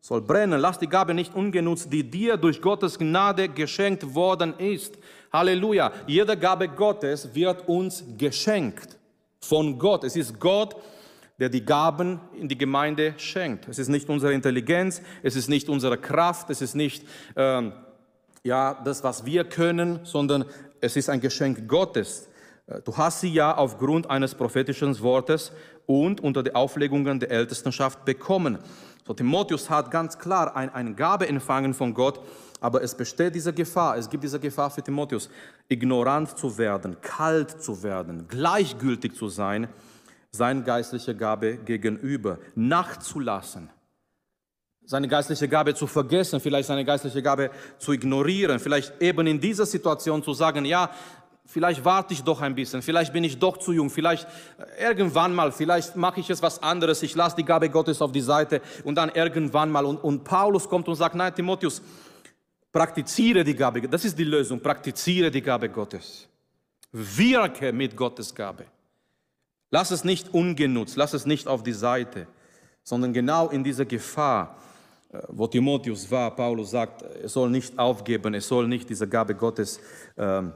soll brennen. Lass die Gabe nicht ungenutzt, die dir durch Gottes Gnade geschenkt worden ist. Halleluja. Jede Gabe Gottes wird uns geschenkt von Gott. Es ist Gott, der die Gaben in die Gemeinde schenkt. Es ist nicht unsere Intelligenz, es ist nicht unsere Kraft, es ist nicht ähm, ja, das, was wir können, sondern es ist ein Geschenk Gottes. Äh, du hast sie ja aufgrund eines prophetischen Wortes und unter den Auflegungen der Ältestenschaft bekommen. So, Timotheus hat ganz klar ein, eine Gabe empfangen von Gott, aber es besteht diese Gefahr, es gibt diese Gefahr für Timotheus, ignorant zu werden, kalt zu werden, gleichgültig zu sein seine geistliche Gabe gegenüber, nachzulassen, seine geistliche Gabe zu vergessen, vielleicht seine geistliche Gabe zu ignorieren, vielleicht eben in dieser Situation zu sagen, ja, vielleicht warte ich doch ein bisschen, vielleicht bin ich doch zu jung, vielleicht äh, irgendwann mal, vielleicht mache ich jetzt was anderes, ich lasse die Gabe Gottes auf die Seite und dann irgendwann mal. Und, und Paulus kommt und sagt, nein, Timotheus, praktiziere die Gabe, das ist die Lösung, praktiziere die Gabe Gottes. Wirke mit Gottes Gabe. Lass es nicht ungenutzt, lass es nicht auf die Seite, sondern genau in dieser Gefahr, äh, wo Timotheus war, Paulus sagt, er soll nicht aufgeben, er soll nicht diese Gabe Gottes ähm,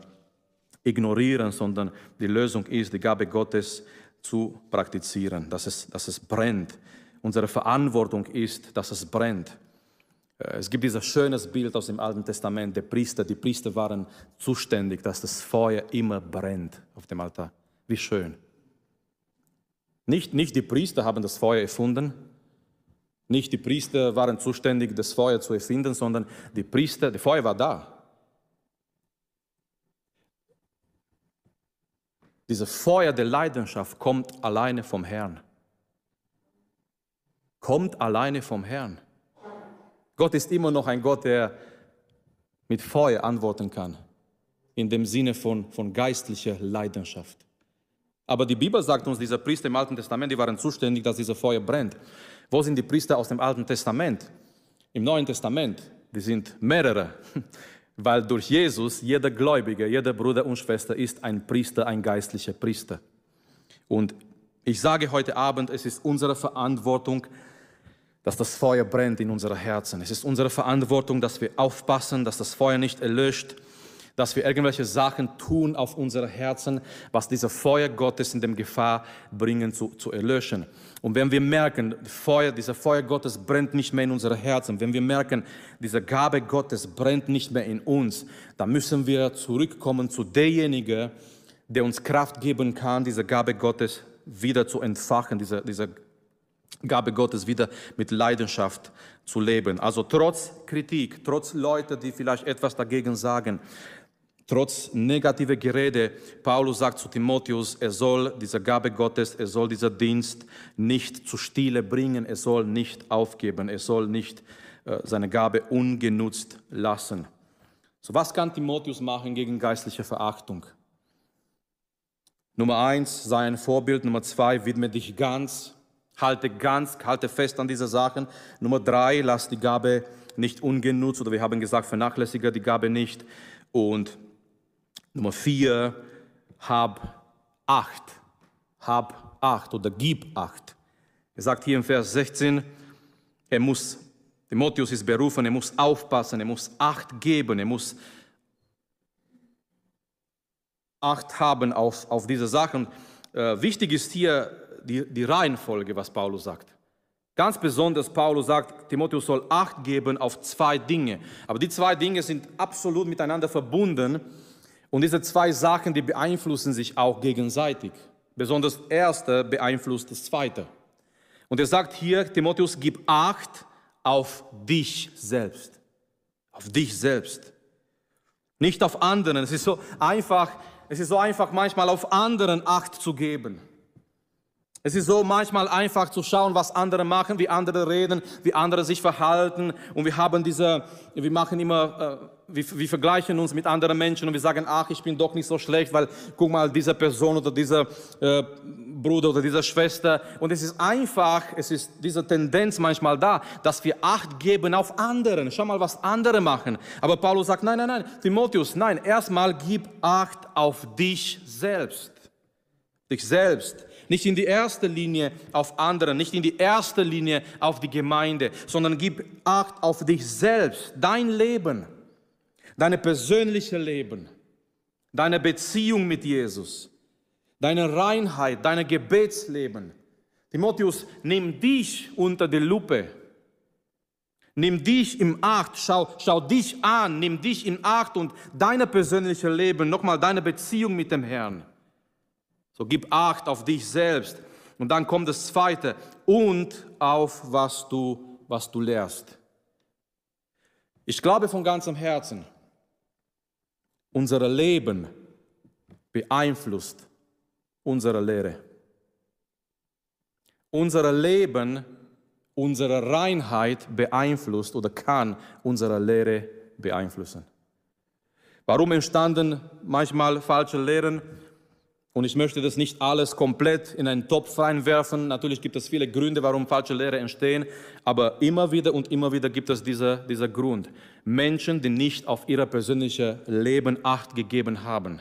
ignorieren, sondern die Lösung ist, die Gabe Gottes zu praktizieren, dass es, dass es brennt. Unsere Verantwortung ist, dass es brennt. Äh, es gibt dieses schönes Bild aus dem Alten Testament, der Priester, die Priester waren zuständig, dass das Feuer immer brennt auf dem Altar. Wie schön. Nicht, nicht die Priester haben das Feuer erfunden, nicht die Priester waren zuständig, das Feuer zu erfinden, sondern die Priester, das Feuer war da. Dieses Feuer der Leidenschaft kommt alleine vom Herrn. Kommt alleine vom Herrn. Gott ist immer noch ein Gott, der mit Feuer antworten kann, in dem Sinne von, von geistlicher Leidenschaft. Aber die Bibel sagt uns, diese Priester im Alten Testament, die waren zuständig, dass dieses Feuer brennt. Wo sind die Priester aus dem Alten Testament? Im Neuen Testament, die sind mehrere, weil durch Jesus jeder Gläubige, jeder Bruder und Schwester ist ein Priester, ein geistlicher Priester. Und ich sage heute Abend, es ist unsere Verantwortung, dass das Feuer brennt in unseren Herzen. Es ist unsere Verantwortung, dass wir aufpassen, dass das Feuer nicht erlöscht, dass wir irgendwelche Sachen tun auf unsere Herzen, was diese Feuer Gottes in dem Gefahr bringen zu, zu erlöschen. Und wenn wir merken, Feuer, dieser Feuer Gottes brennt nicht mehr in unsere Herzen, wenn wir merken, diese Gabe Gottes brennt nicht mehr in uns, dann müssen wir zurückkommen zu derjenigen, der uns Kraft geben kann, diese Gabe Gottes wieder zu entfachen, diese, diese Gabe Gottes wieder mit Leidenschaft zu leben. Also trotz Kritik, trotz Leute, die vielleicht etwas dagegen sagen, trotz negativer Gerede, Paulus sagt zu Timotheus, er soll diese Gabe Gottes, er soll dieser Dienst nicht zu Stille bringen, er soll nicht aufgeben, er soll nicht äh, seine Gabe ungenutzt lassen. So was kann Timotheus machen gegen geistliche Verachtung? Nummer eins, sei ein Vorbild. Nummer zwei, widme dich ganz Halte ganz, halte fest an diese Sachen. Nummer drei, lass die Gabe nicht ungenutzt oder wir haben gesagt, vernachlässige die Gabe nicht. Und Nummer vier, hab Acht. Hab Acht oder gib Acht. Er sagt hier im Vers 16, er muss, Timotheus ist berufen, er muss aufpassen, er muss Acht geben, er muss Acht haben auf, auf diese Sachen. Äh, wichtig ist hier, die, die Reihenfolge, was Paulus sagt. Ganz besonders, Paulus sagt, Timotheus soll Acht geben auf zwei Dinge. Aber die zwei Dinge sind absolut miteinander verbunden. Und diese zwei Sachen, die beeinflussen sich auch gegenseitig. Besonders das erste beeinflusst das zweite. Und er sagt hier, Timotheus, gib Acht auf dich selbst. Auf dich selbst. Nicht auf anderen. Es ist so einfach, es ist so einfach manchmal auf anderen Acht zu geben. Es ist so manchmal einfach zu schauen, was andere machen, wie andere reden, wie andere sich verhalten. Und wir haben diese, wir machen immer, äh, wir, wir vergleichen uns mit anderen Menschen und wir sagen, ach, ich bin doch nicht so schlecht, weil guck mal, diese Person oder dieser äh, Bruder oder diese Schwester. Und es ist einfach, es ist diese Tendenz manchmal da, dass wir Acht geben auf anderen. Schau mal, was andere machen. Aber Paulus sagt, nein, nein, nein, Timotheus, nein, erstmal gib Acht auf dich selbst. Dich selbst nicht in die erste Linie auf andere, nicht in die erste Linie auf die Gemeinde, sondern gib Acht auf dich selbst, dein Leben, dein persönliches Leben, deine Beziehung mit Jesus, deine Reinheit, dein Gebetsleben. Timotheus, nimm dich unter die Lupe. Nimm dich im Acht, schau, schau dich an, nimm dich in Acht und dein persönliches Leben, nochmal deine Beziehung mit dem Herrn. So gib Acht auf dich selbst. Und dann kommt das Zweite. Und auf was du, was du lehrst. Ich glaube von ganzem Herzen, unser Leben beeinflusst unsere Lehre. Unser Leben, unsere Reinheit beeinflusst oder kann unsere Lehre beeinflussen. Warum entstanden manchmal falsche Lehren? Und ich möchte das nicht alles komplett in einen Topf reinwerfen. Natürlich gibt es viele Gründe, warum falsche Lehre entstehen, aber immer wieder und immer wieder gibt es dieser, dieser Grund. Menschen, die nicht auf ihr persönliches Leben Acht gegeben haben.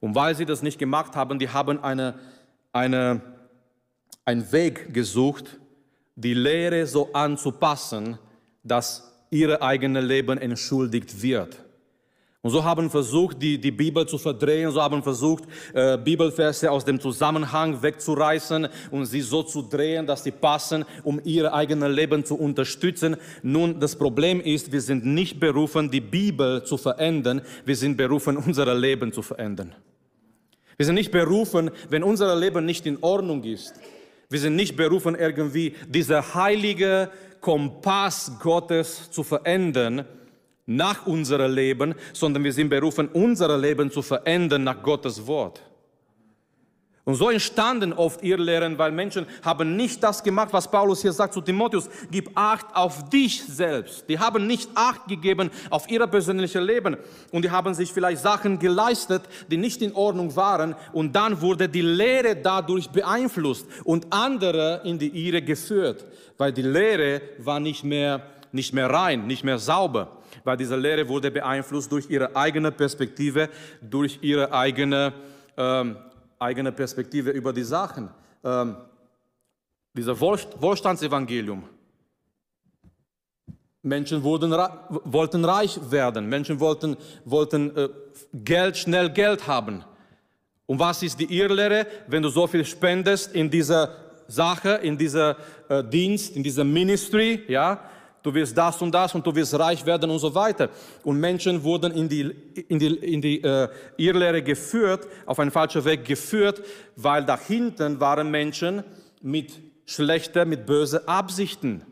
Und weil sie das nicht gemacht haben, die haben eine, eine, einen Weg gesucht, die Lehre so anzupassen, dass ihr eigenes Leben entschuldigt wird. Und so haben versucht, die, die Bibel zu verdrehen, so haben versucht, äh, Bibelverse aus dem Zusammenhang wegzureißen und sie so zu drehen, dass sie passen, um ihr eigenes Leben zu unterstützen. Nun, das Problem ist, wir sind nicht berufen, die Bibel zu verändern, wir sind berufen, unser Leben zu verändern. Wir sind nicht berufen, wenn unser Leben nicht in Ordnung ist. Wir sind nicht berufen, irgendwie dieser heilige Kompass Gottes zu verändern, nach unserem Leben, sondern wir sind berufen, unser Leben zu verändern nach Gottes Wort. Und so entstanden oft Irrlehren, weil Menschen haben nicht das gemacht, was Paulus hier sagt zu Timotheus. Gib Acht auf dich selbst. Die haben nicht Acht gegeben auf ihr persönliches Leben. Und die haben sich vielleicht Sachen geleistet, die nicht in Ordnung waren. Und dann wurde die Lehre dadurch beeinflusst und andere in die Irre geführt. Weil die Lehre war nicht mehr, nicht mehr rein, nicht mehr sauber. Weil diese Lehre wurde beeinflusst durch ihre eigene Perspektive, durch ihre eigene ähm, eigene Perspektive über die Sachen. Ähm, dieser Wohlstandsevangelium. Menschen wurden, wollten reich werden, Menschen wollten, wollten äh, Geld, schnell Geld haben. Und was ist die Irrlehre? Wenn du so viel spendest in dieser Sache, in dieser äh, Dienst, in dieser Ministry, ja, du wirst das und das und du wirst reich werden und so weiter. Und Menschen wurden in die, in die, in die äh, Irrlehre geführt, auf einen falschen Weg geführt, weil dahinten waren Menschen mit schlechten, mit bösen Absichten.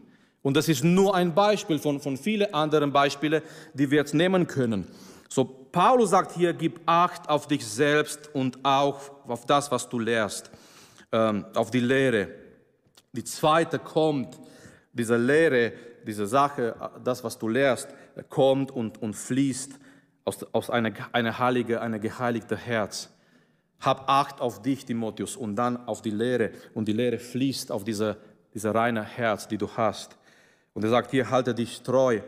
Und das ist nur ein Beispiel von, von vielen anderen Beispielen, die wir jetzt nehmen können. So, Paulus sagt hier, gib Acht auf dich selbst und auch auf das, was du lehrst, ähm, auf die Lehre. Die zweite kommt, diese Lehre, diese Sache, das, was du lehrst, kommt und, und fließt aus, aus einer eine heilige, eine geheiligte Herz. Hab Acht auf dich, Timotheus, und dann auf die Lehre. Und die Lehre fließt auf diese, diese reine Herz, die du hast. Und er sagt hier, halte dich treu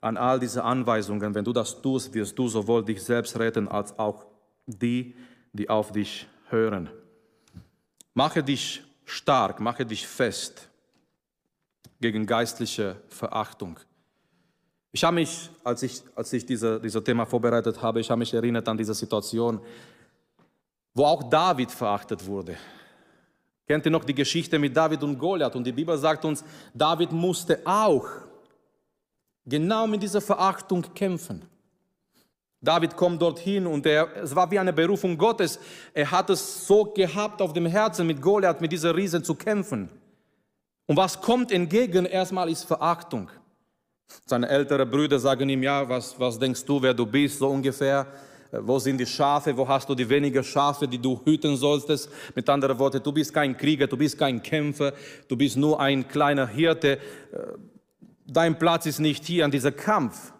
an all diese Anweisungen. Wenn du das tust, wirst du sowohl dich selbst retten, als auch die, die auf dich hören. Mache dich stark, mache dich fest gegen geistliche Verachtung. Ich habe mich, als ich, als ich diese, dieses Thema vorbereitet habe, ich habe mich erinnert an diese Situation, wo auch David verachtet wurde. Kennt ihr noch die Geschichte mit David und Goliath? Und die Bibel sagt uns, David musste auch genau mit dieser Verachtung kämpfen. David kommt dorthin und er, es war wie eine Berufung Gottes. Er hat es so gehabt auf dem Herzen, mit Goliath, mit dieser Riesen zu kämpfen. Und was kommt entgegen? Erstmal ist Verachtung. Seine älteren Brüder sagen ihm, ja, was, was denkst du, wer du bist, so ungefähr. Äh, wo sind die Schafe? Wo hast du die wenigen Schafe, die du hüten solltest? Mit anderen Worten, du bist kein Krieger, du bist kein Kämpfer, du bist nur ein kleiner Hirte. Äh, dein Platz ist nicht hier an diesem Kampf.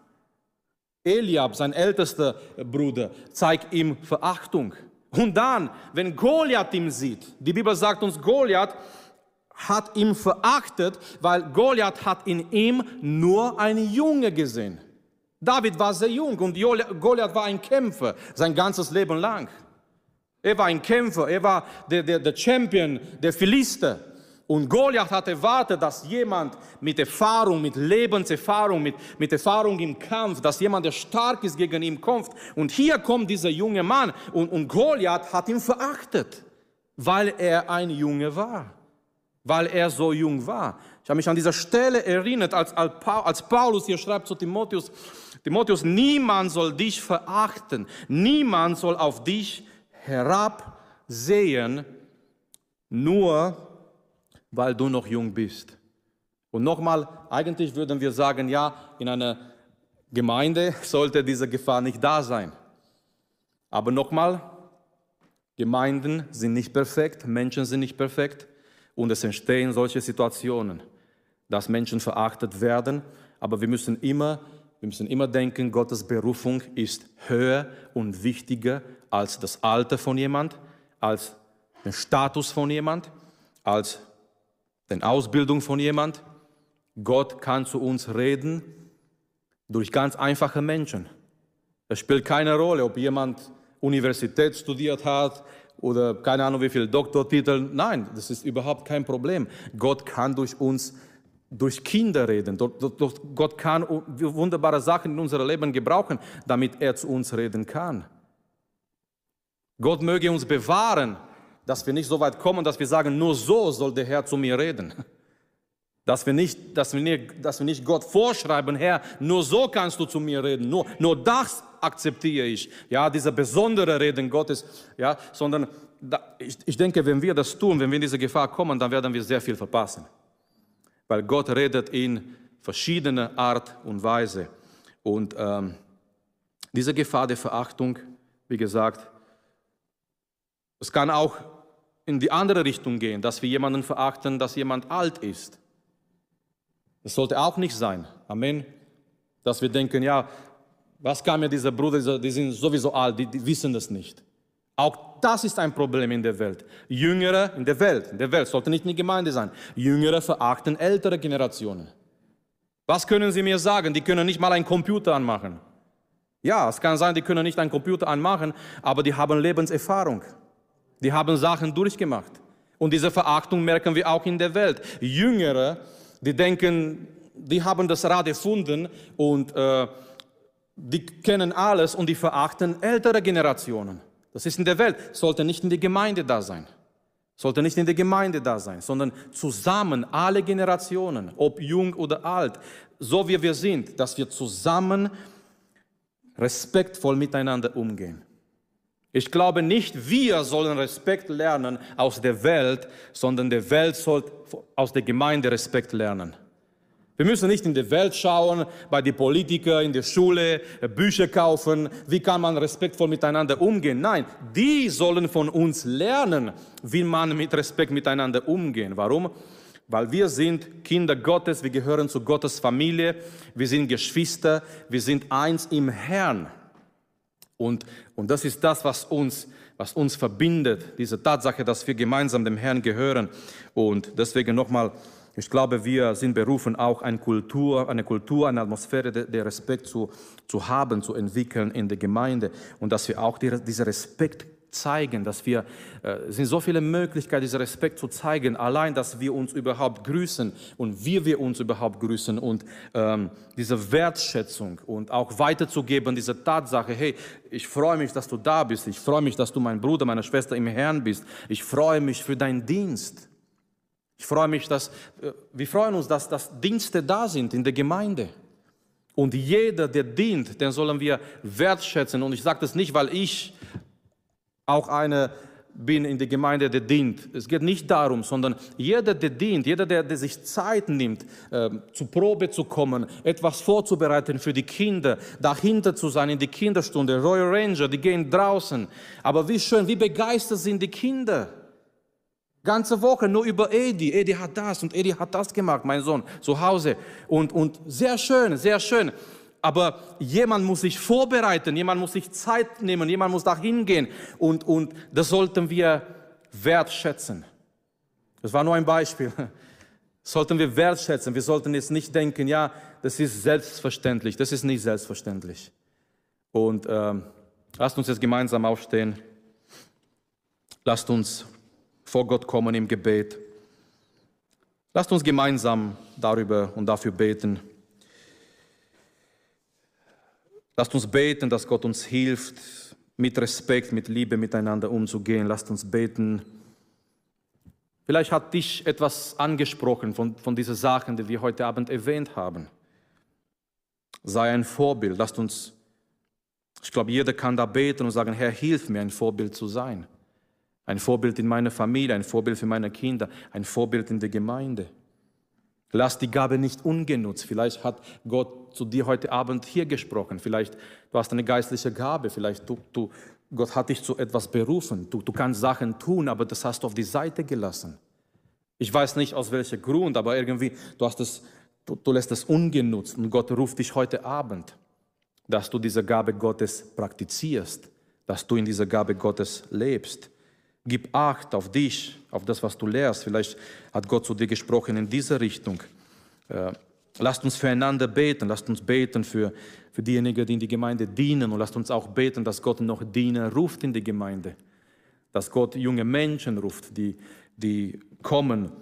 Eliab, sein ältester Bruder, zeigt ihm Verachtung. Und dann, wenn Goliath ihn sieht, die Bibel sagt uns, Goliath hat ihn verachtet, weil Goliath hat in ihm nur einen Junge gesehen. David war sehr jung und Goliath war ein Kämpfer sein ganzes Leben lang. Er war ein Kämpfer, er war der, der, der Champion der Philister. Und Goliath hatte erwartet, dass jemand mit Erfahrung, mit Lebenserfahrung, mit, mit Erfahrung im Kampf, dass jemand, der stark ist, gegen ihn kommt. Und hier kommt dieser junge Mann und, und Goliath hat ihn verachtet, weil er ein Junge war weil er so jung war. Ich habe mich an dieser Stelle erinnert, als, als Paulus hier schreibt zu Timotheus, Timotheus, niemand soll dich verachten, niemand soll auf dich herabsehen, nur weil du noch jung bist. Und nochmal, eigentlich würden wir sagen, ja, in einer Gemeinde sollte diese Gefahr nicht da sein. Aber nochmal, Gemeinden sind nicht perfekt, Menschen sind nicht perfekt. Und es entstehen solche Situationen, dass Menschen verachtet werden. Aber wir müssen immer, wir müssen immer denken, Gottes Berufung ist höher und wichtiger als das Alter von jemand, als den Status von jemand, als die Ausbildung von jemand. Gott kann zu uns reden durch ganz einfache Menschen. Es spielt keine Rolle, ob jemand Universität studiert hat, oder keine Ahnung wie viele Doktortitel. Nein, das ist überhaupt kein Problem. Gott kann durch uns, durch Kinder reden. Gott kann wunderbare Sachen in unserem Leben gebrauchen, damit er zu uns reden kann. Gott möge uns bewahren, dass wir nicht so weit kommen, dass wir sagen, nur so soll der Herr zu mir reden. Dass wir, nicht, dass, wir nicht, dass wir nicht Gott vorschreiben, Herr, nur so kannst du zu mir reden, nur, nur das akzeptiere ich, ja, diese besondere Reden Gottes, ja, sondern da, ich, ich denke, wenn wir das tun, wenn wir in diese Gefahr kommen, dann werden wir sehr viel verpassen. Weil Gott redet in verschiedener Art und Weise. Und ähm, diese Gefahr der Verachtung, wie gesagt, es kann auch in die andere Richtung gehen, dass wir jemanden verachten, dass jemand alt ist. Das sollte auch nicht sein. Amen. Dass wir denken, ja, was kann mir dieser Bruder, die sind sowieso alt, die, die wissen das nicht. Auch das ist ein Problem in der Welt. Jüngere in der Welt, in der Welt sollte nicht in der Gemeinde sein. Jüngere verachten ältere Generationen. Was können Sie mir sagen? Die können nicht mal einen Computer anmachen. Ja, es kann sein, die können nicht einen Computer anmachen, aber die haben Lebenserfahrung. Die haben Sachen durchgemacht. Und diese Verachtung merken wir auch in der Welt. Jüngere, die denken, die haben das Rad erfunden und äh, die kennen alles und die verachten ältere Generationen. Das ist in der Welt, sollte nicht in der Gemeinde da sein. Sollte nicht in der Gemeinde da sein, sondern zusammen, alle Generationen, ob jung oder alt, so wie wir sind, dass wir zusammen respektvoll miteinander umgehen. Ich glaube nicht, wir sollen Respekt lernen aus der Welt, sondern die Welt soll aus der Gemeinde Respekt lernen. Wir müssen nicht in die Welt schauen, bei den Politikern, in der Schule, Bücher kaufen, wie kann man respektvoll miteinander umgehen. Nein, die sollen von uns lernen, wie man mit Respekt miteinander umgehen. Warum? Weil wir sind Kinder Gottes, wir gehören zu Gottes Familie, wir sind Geschwister, wir sind eins im Herrn. Und, und das ist das, was uns, was uns verbindet, diese Tatsache, dass wir gemeinsam dem Herrn gehören. Und deswegen nochmal, ich glaube, wir sind berufen, auch eine Kultur, eine Kultur, eine Atmosphäre der Respekt zu, zu haben, zu entwickeln in der Gemeinde. Und dass wir auch diesen Respekt zeigen, dass wir, äh, es sind so viele Möglichkeiten, diesen Respekt zu zeigen, allein, dass wir uns überhaupt grüßen und wie wir uns überhaupt grüßen und ähm, diese Wertschätzung und auch weiterzugeben, diese Tatsache, hey, ich freue mich, dass du da bist, ich freue mich, dass du mein Bruder, meine Schwester im Herrn bist, ich freue mich für deinen Dienst. Ich freue mich, dass äh, wir freuen uns, dass, dass Dienste da sind in der Gemeinde. Und jeder, der dient, den sollen wir wertschätzen. Und ich sage das nicht, weil ich auch eine bin in der Gemeinde, der dient. Es geht nicht darum, sondern jeder, der dient, jeder, der, der sich Zeit nimmt, äh, zur Probe zu kommen, etwas vorzubereiten für die Kinder, dahinter zu sein in die Kinderstunde, Royal Ranger, die gehen draußen. Aber wie schön, wie begeistert sind die Kinder. Ganze Woche nur über Edi. Edi hat das und Edi hat das gemacht, mein Sohn, zu Hause. Und, und sehr schön, sehr schön. Aber jemand muss sich vorbereiten, jemand muss sich Zeit nehmen, jemand muss dahin gehen. Und, und das sollten wir wertschätzen. Das war nur ein Beispiel. Sollten wir wertschätzen. Wir sollten jetzt nicht denken, ja, das ist selbstverständlich. Das ist nicht selbstverständlich. Und ähm, lasst uns jetzt gemeinsam aufstehen. Lasst uns vor Gott kommen im Gebet. Lasst uns gemeinsam darüber und dafür beten. Lasst uns beten, dass Gott uns hilft, mit Respekt, mit Liebe miteinander umzugehen. Lasst uns beten. Vielleicht hat dich etwas angesprochen von, von diesen Sachen, die wir heute Abend erwähnt haben. Sei ein Vorbild. Lasst uns, ich glaube, jeder kann da beten und sagen, Herr, hilf mir, ein Vorbild zu sein. Ein Vorbild in meiner Familie, ein Vorbild für meine Kinder, ein Vorbild in der Gemeinde. Lass die Gabe nicht ungenutzt. Vielleicht hat Gott zu dir heute Abend hier gesprochen. Vielleicht du hast eine geistliche Gabe. Vielleicht du, du, Gott hat dich zu etwas berufen. Du, du kannst Sachen tun, aber das hast du auf die Seite gelassen. Ich weiß nicht aus welchem Grund, aber irgendwie du hast es, du, du lässt es ungenutzt und Gott ruft dich heute Abend, dass du diese Gabe Gottes praktizierst, dass du in dieser Gabe Gottes lebst. Gib Acht auf dich, auf das, was du lehrst. Vielleicht hat Gott zu dir gesprochen in dieser Richtung. Äh, lasst uns füreinander beten. Lasst uns beten für, für diejenigen, die in die Gemeinde dienen. Und lasst uns auch beten, dass Gott noch Diener ruft in die Gemeinde. Dass Gott junge Menschen ruft, die, die kommen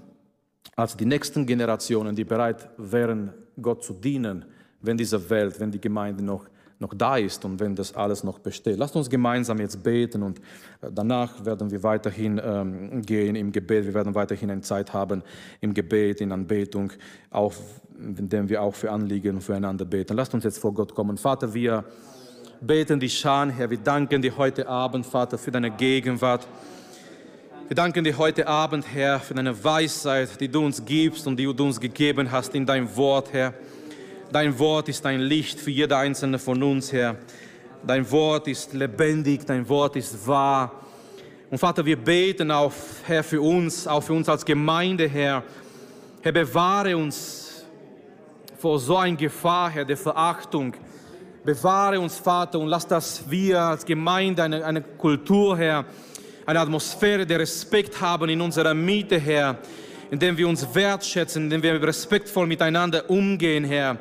als die nächsten Generationen, die bereit wären, Gott zu dienen, wenn diese Welt, wenn die Gemeinde noch noch da ist und wenn das alles noch besteht. Lasst uns gemeinsam jetzt beten und äh, danach werden wir weiterhin ähm, gehen im Gebet. Wir werden weiterhin eine Zeit haben im Gebet, in Anbetung, auch, indem wir auch für Anliegen füreinander beten. Lasst uns jetzt vor Gott kommen. Vater, wir beten die Schan, Herr. Wir danken dir heute Abend, Vater, für deine Gegenwart. Wir danken dir heute Abend, Herr, für deine Weisheit, die du uns gibst und die du uns gegeben hast in dein Wort, Herr. Dein Wort ist ein Licht für jeder einzelne von uns, Herr. Dein Wort ist lebendig, dein Wort ist wahr. Und Vater, wir beten auch, Herr, für uns, auch für uns als Gemeinde, Herr. Herr, bewahre uns vor so einer Gefahr, Herr, der Verachtung. Bewahre uns, Vater, und lass, dass wir als Gemeinde eine, eine Kultur, Herr, eine Atmosphäre der Respekt haben in unserer Mitte, Herr, indem wir uns wertschätzen, indem wir respektvoll miteinander umgehen, Herr.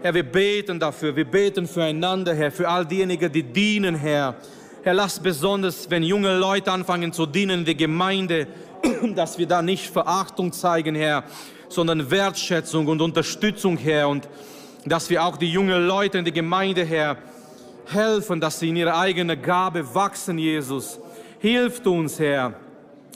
Herr, wir beten dafür, wir beten füreinander, Herr, für all diejenigen, die dienen, Herr. Herr, lass besonders, wenn junge Leute anfangen zu dienen in der Gemeinde, dass wir da nicht Verachtung zeigen, Herr, sondern Wertschätzung und Unterstützung, Herr, und dass wir auch die jungen Leute in der Gemeinde, Herr, helfen, dass sie in ihre eigene Gabe wachsen, Jesus. Hilft uns, Herr.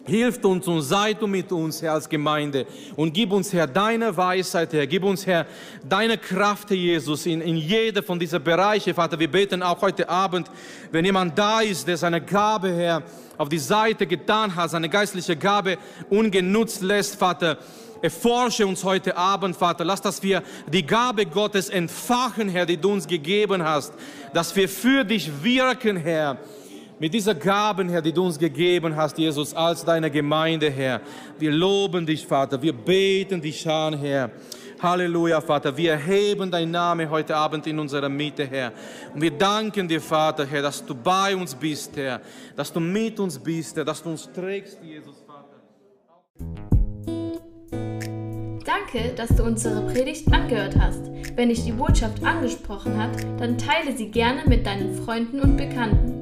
Hilft uns und sei du mit uns, Herr, als Gemeinde. Und gib uns, Herr, deine Weisheit, Herr. Gib uns, Herr, deine Kraft, Herr Jesus, in, in jede von diesen Bereichen, Vater. Wir beten auch heute Abend, wenn jemand da ist, der seine Gabe, Herr, auf die Seite getan hat, seine geistliche Gabe ungenutzt lässt, Vater. Erforsche uns heute Abend, Vater. Lass, dass wir die Gabe Gottes entfachen, Herr, die du uns gegeben hast. Dass wir für dich wirken, Herr mit dieser Gaben, Herr, die du uns gegeben hast, Jesus, als deine Gemeinde, Herr. Wir loben dich, Vater. Wir beten dich an, Herr. Halleluja, Vater. Wir erheben dein Name heute Abend in unserer Mitte, Herr. Und wir danken dir, Vater, Herr, dass du bei uns bist, Herr. Dass du mit uns bist, Herr. Dass du uns trägst, Jesus, Vater. Danke, dass du unsere Predigt angehört hast. Wenn dich die Botschaft angesprochen hat, dann teile sie gerne mit deinen Freunden und Bekannten